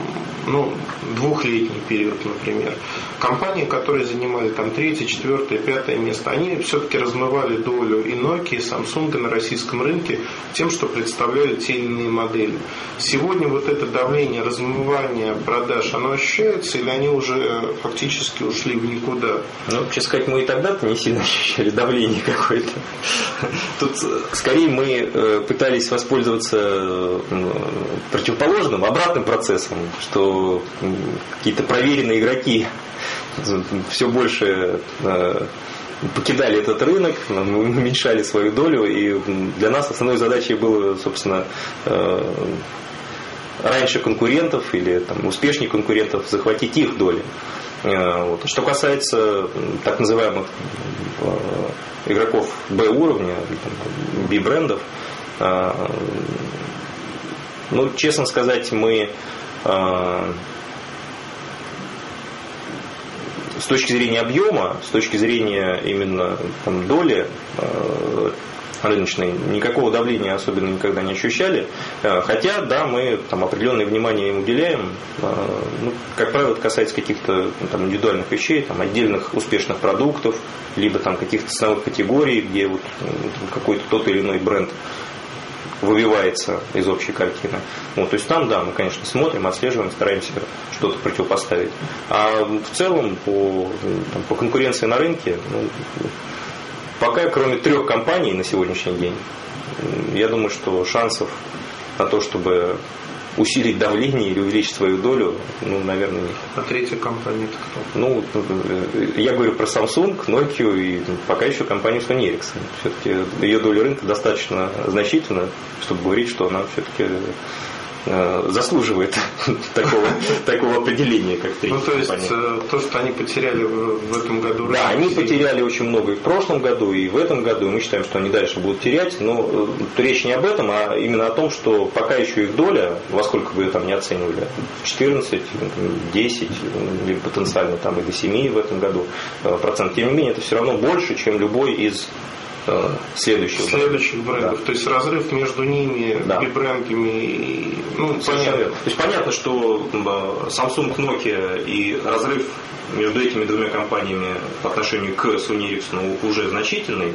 Speaker 2: ну, двухлетний период, например, компании, которые занимали там третье, четвертое, пятое место, они все-таки размывали долю и Nokia, и Samsung на российском рынке тем, что представляли те или иные модели. Сегодня вот это давление, размывание продаж, оно ощущается или они уже фактически ушли в никуда?
Speaker 3: Ну, честно сказать, мы и тогда-то не сильно [laughs] ощущали давление какое-то. Тут скорее мы э, пытались воспользоваться противоположным, обратным процессом, что какие-то проверенные игроки все больше э, покидали этот рынок, уменьшали свою долю, и для нас основной задачей было, собственно, э, раньше конкурентов или там, успешнее конкурентов захватить их доли. Э, вот. Что касается так называемых игроков Б уровня, B-брендов, ну, честно сказать, мы э, точки зрения объема, с точки зрения именно там, доли, э, рыночной никакого давления особенно никогда не ощущали. Э, хотя, да, мы там определенное внимание им уделяем. Э, ну, как правило, это касается каких-то ну, там, индивидуальных вещей, там, отдельных успешных продуктов, либо там каких-то ценовых категорий, где вот какой-то тот или иной бренд выбивается из общей картины. Вот, то есть там, да, мы, конечно, смотрим, отслеживаем, стараемся что-то противопоставить. А в целом по, там, по конкуренции на рынке, ну, пока кроме трех компаний на сегодняшний день, я думаю, что шансов на то, чтобы усилить давление или увеличить свою долю, ну, наверное, нет.
Speaker 2: А третья компания это кто?
Speaker 3: Ну, я говорю про Samsung, Nokia и пока еще компанию Sony Ericsson. Все-таки ее доля рынка достаточно значительна, чтобы говорить, что она все-таки Э, заслуживает [laughs] такого, такого определения, как третья
Speaker 2: Ну, то есть, компания. то, что они потеряли в, в этом году...
Speaker 3: Да, они потеряли очень много и в прошлом году, и в этом году, мы считаем, что они дальше будут терять, но э, речь не об этом, а именно о том, что пока еще их доля, во сколько бы ее там не оценивали, 14, 10, или потенциально там и до 7 в этом году э, процент, тем не менее, это все равно больше, чем любой из Э, следующих,
Speaker 2: следующих брендов. Да. То есть разрыв между ними да. и брендами.
Speaker 3: Ну, понятно. То есть понятно, что Samsung, Nokia и разрыв между этими двумя компаниями по отношению к Sony Ericsson уже значительный.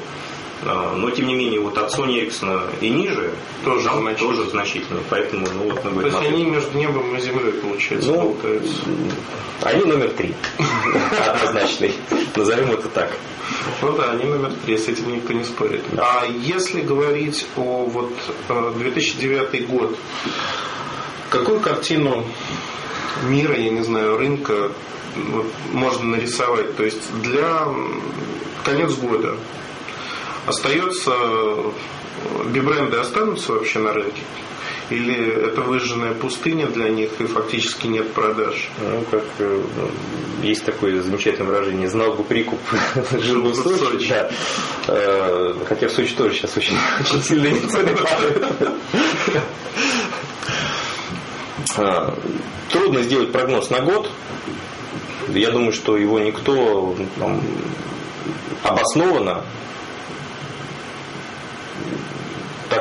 Speaker 3: А, но тем не менее вот от Sony Ericsson и ниже тоже, значительный. тоже значительный. Поэтому ну, вот
Speaker 2: мы То есть они между небом и землей, получается, ну, болтаются.
Speaker 3: Они номер три. [laughs] Однозначный. Назовем это так.
Speaker 2: Ну да, они номер три, с этим никто не спорит. А если говорить о вот 2009 э, год, какую картину мира, я не знаю, рынка вот, можно нарисовать? То есть для конец года остается бибренды останутся вообще на рынке? Или это выжженная пустыня для них и фактически нет продаж?
Speaker 3: Ну, как э, есть такое замечательное выражение, знал бы прикуп, [laughs] жил бы в Сочи. Да. Э, хотя в Сочи тоже сейчас очень, [laughs] очень сильные цены падают. Трудно сделать прогноз на год. Я думаю, что его никто там, обоснованно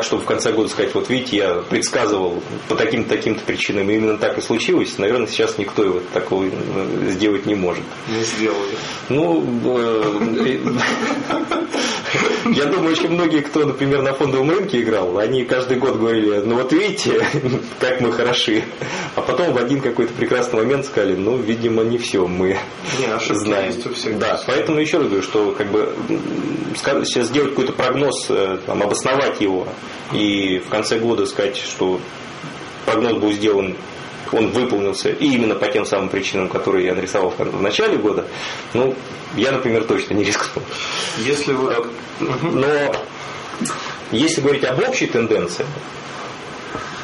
Speaker 3: так, чтобы в конце года сказать, вот видите, я предсказывал по таким-то таким-то причинам, и именно так и случилось, наверное, сейчас никто его такого э, сделать не может.
Speaker 2: Не сделали.
Speaker 3: Ну, э, [laughs] [laughs] я думаю, очень многие, кто, например, на фондовом рынке играл, они каждый год говорили, ну вот видите, [laughs] как мы хороши. А потом в один какой-то прекрасный момент сказали, ну, видимо, не все мы не, знаем. Да, поэтому еще раз говорю, что как бы сейчас сделать какой-то прогноз, э, там, обосновать его и в конце года сказать, что прогноз был сделан он выполнился и именно по тем самым причинам, которые я нарисовал в начале года, ну, я, например, точно не рискну.
Speaker 2: Если вы...
Speaker 3: Но если говорить об общей тенденции,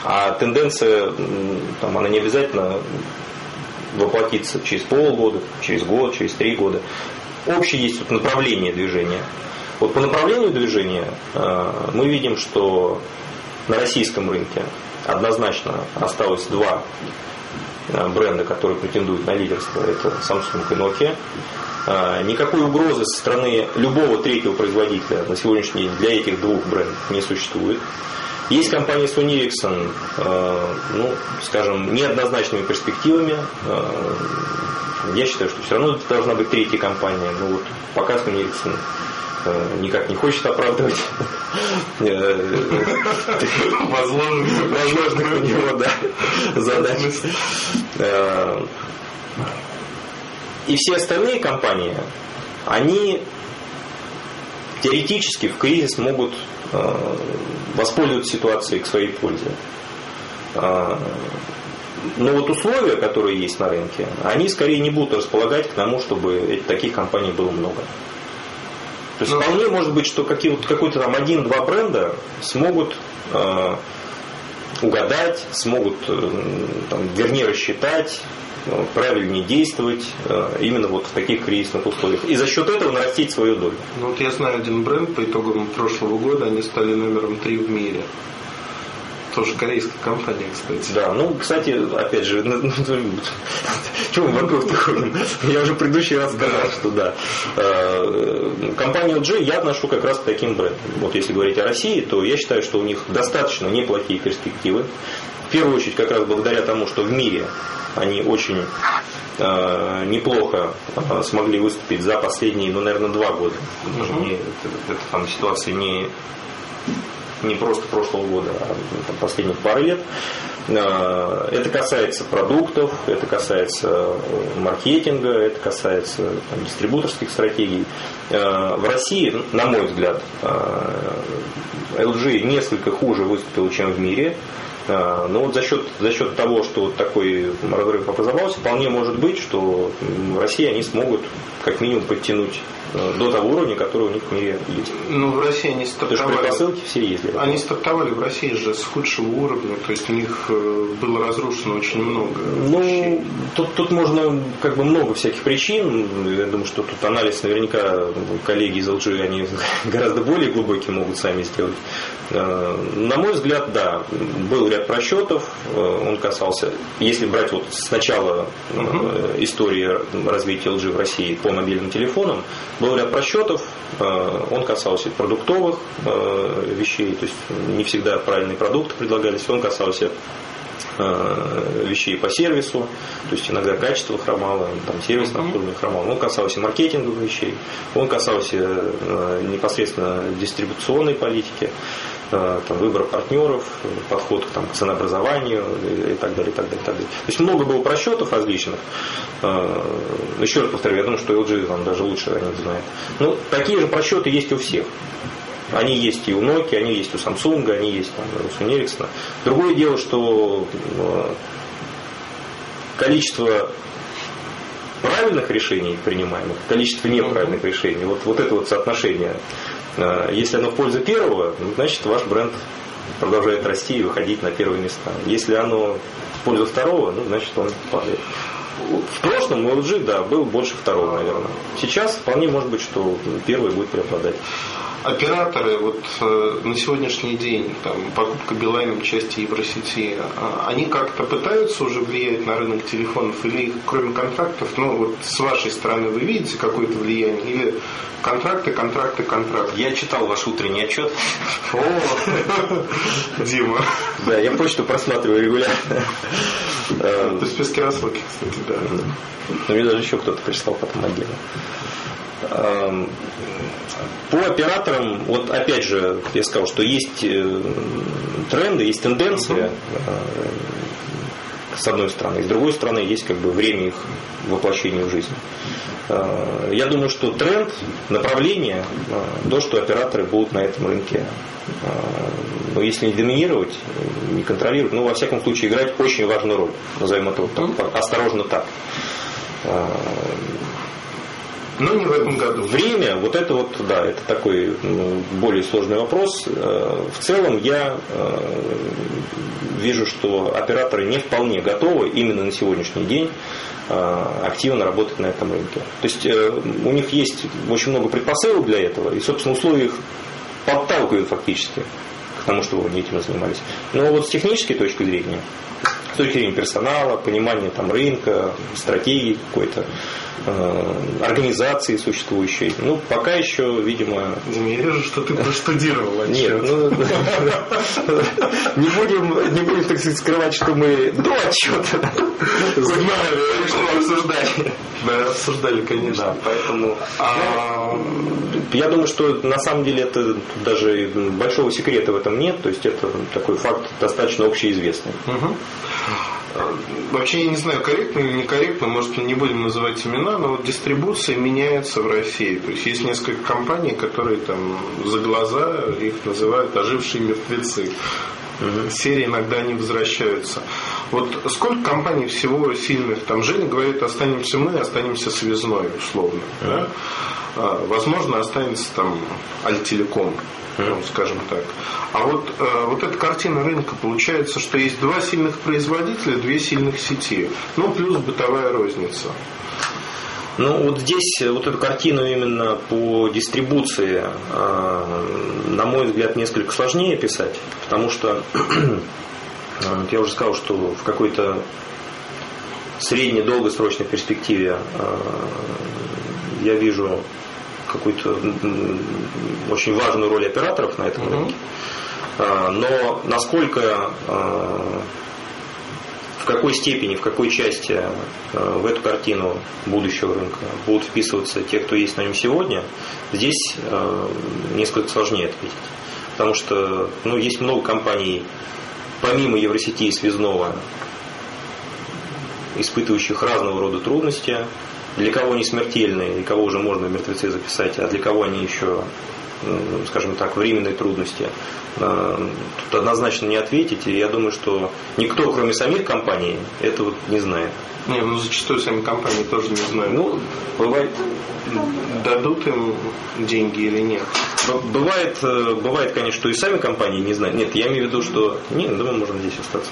Speaker 3: а тенденция, там, она не обязательно воплотится через полгода, через год, через три года. Общее есть вот направление движения. Вот по направлению движения э, мы видим, что на российском рынке однозначно осталось два э, бренда, которые претендуют на лидерство. Это Samsung и Nokia. Э, никакой угрозы со стороны любого третьего производителя на сегодняшний день для этих двух брендов не существует. Есть компания Sony Ericsson, ну, скажем, неоднозначными перспективами. Я считаю, что все равно это должна быть третья компания. Ну вот пока Sony Ericsson Э, никак не хочет оправдывать возможных у него да, задач. Э, и все остальные компании, они теоретически в кризис могут э, воспользоваться ситуацией к своей пользе. Но вот условия, которые есть на рынке, они скорее не будут располагать к тому, чтобы таких компаний было много. То есть ну, вполне может быть, что какой-то там один-два бренда смогут э, угадать, смогут э, там, вернее рассчитать, э, правильнее действовать э, именно вот в таких кризисных условиях. И за счет этого нарастить свою долю.
Speaker 2: Ну вот я знаю один бренд по итогам прошлого года, они стали номером три в мире. Тоже корейская компания, кстати.
Speaker 3: Да, ну, кстати, опять же, ну, ну, чего мы вокруг ходим? Я уже в предыдущий раз сказал, что да. Э, компанию LG я отношу как раз к таким брендам. Вот если говорить о России, то я считаю, что у них достаточно неплохие перспективы. В первую очередь, как раз благодаря тому, что в мире они очень э, неплохо э, смогли выступить за последние, ну, наверное, два года. Угу. Не, это, это там ситуация не не просто прошлого года, а там, последних пары лет. Э, это касается продуктов, это касается маркетинга, это касается там, дистрибуторских стратегий. В России, на мой взгляд, LG несколько хуже выступил, чем в мире. Но ну, вот за счет, за счет того, что вот такой разрыв образовался, вполне может быть, что в России они смогут как минимум подтянуть Э, до того уровня, который у них в мире есть.
Speaker 2: Ну, в России они стартовали...
Speaker 3: предпосылки все ездили.
Speaker 2: Они стартовали в России же с худшего уровня, то есть у них э, было разрушено очень много
Speaker 3: Ну, тут, тут можно как бы много всяких причин. Я думаю, что тут анализ наверняка коллеги из LG, они [laughs] гораздо более глубокие могут сами сделать. Э, на мой взгляд, да, был ряд просчетов, он касался, если брать вот сначала угу. истории развития LG в России по мобильным телефонам, был ряд просчетов, э, он касался продуктовых э, вещей, то есть не всегда правильные продукты предлагались, он касался э, вещей по сервису, то есть иногда качество хромало, там сервисное обслуживание хромало. Он касался маркетинговых вещей, он касался непосредственно дистрибуционной политики. Там, выбор партнеров, подход там, к ценообразованию и так далее, и так далее, и так далее. То есть много было просчетов различных. Э, еще раз повторю, я думаю, что LG там даже лучше о них знает. Но такие же просчеты есть у всех. Они есть и у Nokia, они есть у Samsung, они есть там, у Sony Ericsson. Другое дело, что э, количество правильных решений принимаемых, количество неправильных решений, вот, вот это вот соотношение Э, если оно в пользу первого, ну, значит ваш бренд продолжает расти и выходить на первые места. Если оно в пользу второго, ну, значит он падает. В прошлом у LG, да, был больше второго, наверное. Сейчас вполне может быть, что первый будет преобладать
Speaker 2: операторы вот э, на сегодняшний день, там, покупка Билайном части Евросети, а, они как-то пытаются уже влиять на рынок телефонов или кроме контрактов, ну вот с вашей стороны вы видите какое-то влияние или контракты, контракты, контракты?
Speaker 3: Я читал ваш утренний отчет.
Speaker 2: О, Дима.
Speaker 3: Да, я почту просматриваю регулярно.
Speaker 2: Это в списке рассылки, кстати, да.
Speaker 3: Мне даже еще кто-то прислал потом отдельно. Эм, по операторам, вот опять же, я сказал, что есть э, тренды, есть тенденция, э, с одной стороны, и с другой стороны, есть как бы время их воплощения в жизнь. Э, я думаю, что тренд, направление, то, что операторы будут на этом рынке, ну, если не доминировать, не контролировать, ну, во всяком случае, играть очень важную роль, назовем это вот так, осторожно так.
Speaker 2: Но не в этом году.
Speaker 3: Время, вот это вот, да, это такой ну, более сложный вопрос. Э, в целом я э, вижу, что операторы не вполне готовы именно на сегодняшний день э, активно работать на этом рынке. То есть у них есть очень много предпосылок для этого, и, собственно, условия их подталкивают фактически к тому, чтобы они этим занимались. Но вот с технической точки зрения, с точки зрения персонала, понимания там, рынка, стратегии какой-то, Э, организации существующей. Ну, пока еще, видимо...
Speaker 2: Я вижу, что ты простудировал отчет.
Speaker 3: Нет, ну, не будем, не будем, так сказать, скрывать, что мы до отчета
Speaker 2: знали, что обсуждали.
Speaker 3: Да, обсуждали, конечно. Да, поэтому а... я думаю, что на самом деле это даже большого секрета в этом нет. То есть это такой факт достаточно общеизвестный. Угу.
Speaker 2: Вообще я не знаю, корректно или некорректно, может не будем называть имена, но вот дистрибуция меняется в России. То есть есть несколько компаний, которые там за глаза их называют ожившие мертвецы. Угу. Серии иногда не возвращаются. Вот сколько компаний всего сильных? Там Женя говорит, останемся мы, останемся связной, условно. Да? А, возможно, останется там Альтелеком ну, скажем так. А вот, э, вот эта картина рынка получается, что есть два сильных производителя, две сильных сети, ну плюс бытовая розница.
Speaker 3: Ну, вот здесь вот эту картину именно по дистрибуции, на мой взгляд, несколько сложнее писать, потому что [clears throat] я уже сказал, что в какой-то средней долгосрочной перспективе я вижу какую-то очень важную роль операторов на этом рынке. Но насколько какой степени, в какой части в эту картину будущего рынка будут вписываться те, кто есть на нем сегодня, здесь несколько сложнее ответить. Потому что ну, есть много компаний, помимо Евросети и связного, испытывающих разного рода трудности, для кого они смертельные, для кого уже можно мертвецы записать, а для кого они еще, скажем так, временные трудности. А, тут однозначно не ответить, и я думаю, что никто, кроме самих компаний, этого не знает.
Speaker 2: Не, ну зачастую сами компании тоже не знают.
Speaker 3: Ну, бывает.
Speaker 2: Дадут им деньги или нет?
Speaker 3: Бывает, э, бывает, конечно, что и сами компании не знают. Нет, я имею в виду, что... Не, да мы можем здесь остаться.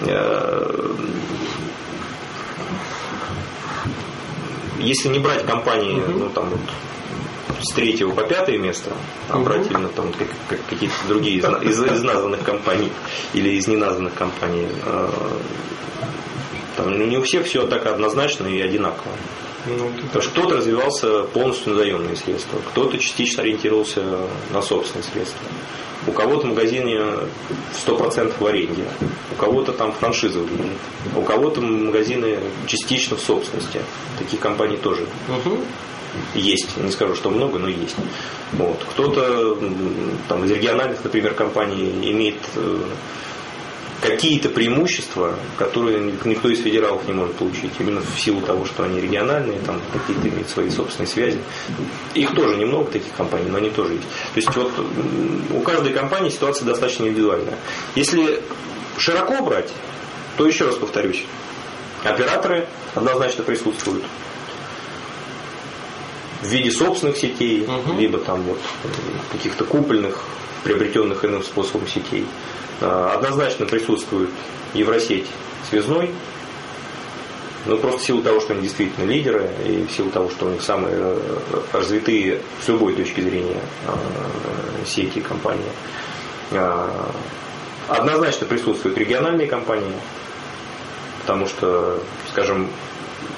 Speaker 3: Э, если не брать компании, ну там вот с третьего по пятое место, а именно там как, как какие-то другие из, из, из названных компаний или из неназванных компаний, э, там ну, не у всех все так однозначно и одинаково. Ну, Потому что кто-то развивался полностью на заемные средства, кто-то частично ориентировался на собственные средства. У кого-то магазине 100% в аренде, у кого-то там франшиза, у кого-то магазины частично в собственности. Таких компаний тоже угу. Есть. Не скажу, что много, но есть. Вот. Кто-то там, из региональных, например, компаний имеет э, какие-то преимущества, которые никто из федералов не может получить, именно в силу того, что они региональные, там какие-то имеют свои собственные связи. Их тоже немного таких компаний, но они тоже есть. То есть вот у каждой компании ситуация достаточно индивидуальная. Если широко брать, то еще раз повторюсь, операторы однозначно присутствуют в виде собственных сетей, угу. либо там вот каких-то купленных, приобретенных иным способом сетей. А, однозначно присутствует Евросеть связной, ну, просто в силу того, что они действительно лидеры, и в силу того, что у них самые э, развитые с любой точки зрения а, сети компании. А, однозначно присутствуют региональные компании, потому что, скажем,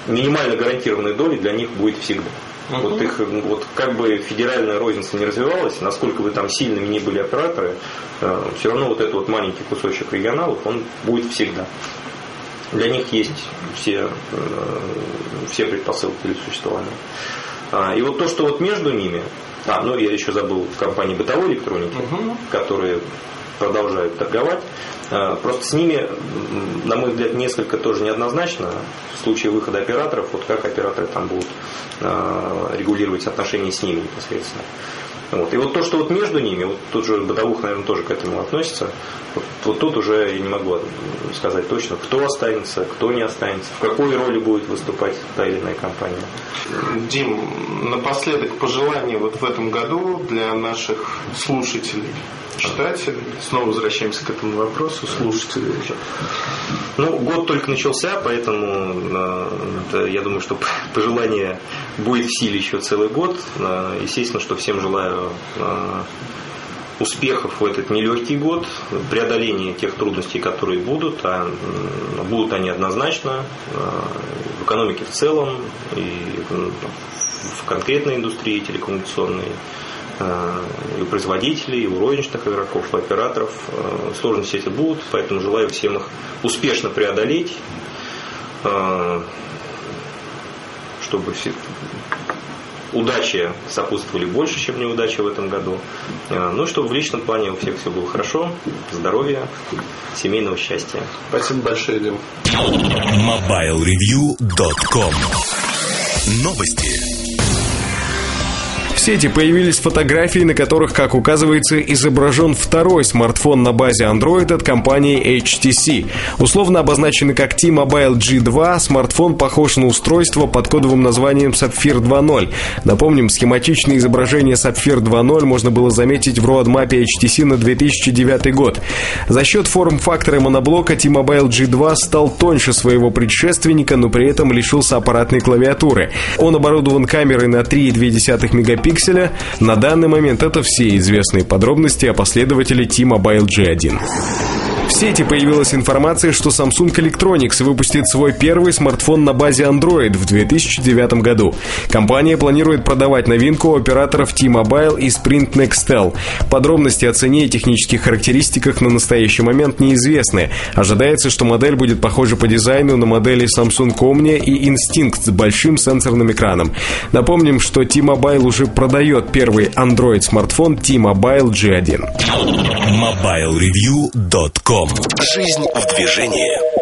Speaker 3: минимально гарантированной доли для них будет всегда. Угу. Вот их, вот как бы федеральная розница не развивалась, насколько бы там сильными не были операторы, э, все равно вот этот вот маленький кусочек регионалов, он будет всегда. Для них есть все, э, все предпосылки для существования. А, и вот то, что вот между ними, а, ну я еще забыл компании бытовой электроники, угу. которые продолжают торговать. А, просто с ними, на мой взгляд, несколько тоже неоднозначно. В случае выхода операторов, вот как операторы там будут а, регулировать отношения с ними непосредственно. Вот. И вот то, что вот между ними, вот тут же бытовух, наверное, тоже к этому относится, вот, вот тут уже я не могу сказать точно, кто останется, кто не останется, в какой роли будет выступать та или иная компания.
Speaker 2: Дим, напоследок пожелание вот в этом году для наших слушателей читателей. Снова возвращаемся к этому вопросу, слушателей.
Speaker 3: Ну, год только начался, поэтому это, я думаю, что [laughs] пожелание будет в силе еще целый год. Естественно, что всем желаю успехов в этот нелегкий год, преодоления тех трудностей, которые будут, а будут они однозначно в экономике в целом и в конкретной индустрии телекоммуникационной Э, и у производителей, и у розничных игроков, и у операторов. Э, сложности эти будут, поэтому желаю всем их успешно преодолеть, э, чтобы все удачи сопутствовали больше, чем неудачи в этом году. Ну, чтобы в личном плане у всех все было хорошо, здоровья, семейного счастья.
Speaker 2: Спасибо большое, Дим.
Speaker 1: MobileReview.com Новости.
Speaker 4: Сети появились фотографии, на которых, как указывается, изображен второй смартфон на базе Android от компании HTC. Условно обозначенный как T-Mobile G2, смартфон похож на устройство под кодовым названием Sapphire 2.0. Напомним, схематичное изображение Sapphire 2.0 можно было заметить в роадмапе HTC на 2009 год. За счет форм-фактора моноблока T-Mobile G2 стал тоньше своего предшественника, но при этом лишился аппаратной клавиатуры. Он оборудован камерой на 3,2 мегапикселя. На данный момент это все известные подробности о последователе T-Mobile G1. В сети появилась информация, что Samsung Electronics выпустит свой первый смартфон на базе Android в 2009 году. Компания планирует продавать новинку у операторов T-Mobile и Sprint Nextel. Подробности о цене и технических характеристиках на настоящий момент неизвестны. Ожидается, что модель будет похожа по дизайну на модели Samsung Omnia и Instinct с большим сенсорным экраном. Напомним, что T-Mobile уже продает первый Android смартфон T-Mobile G1.
Speaker 1: MobileReview.com Жизнь в движении.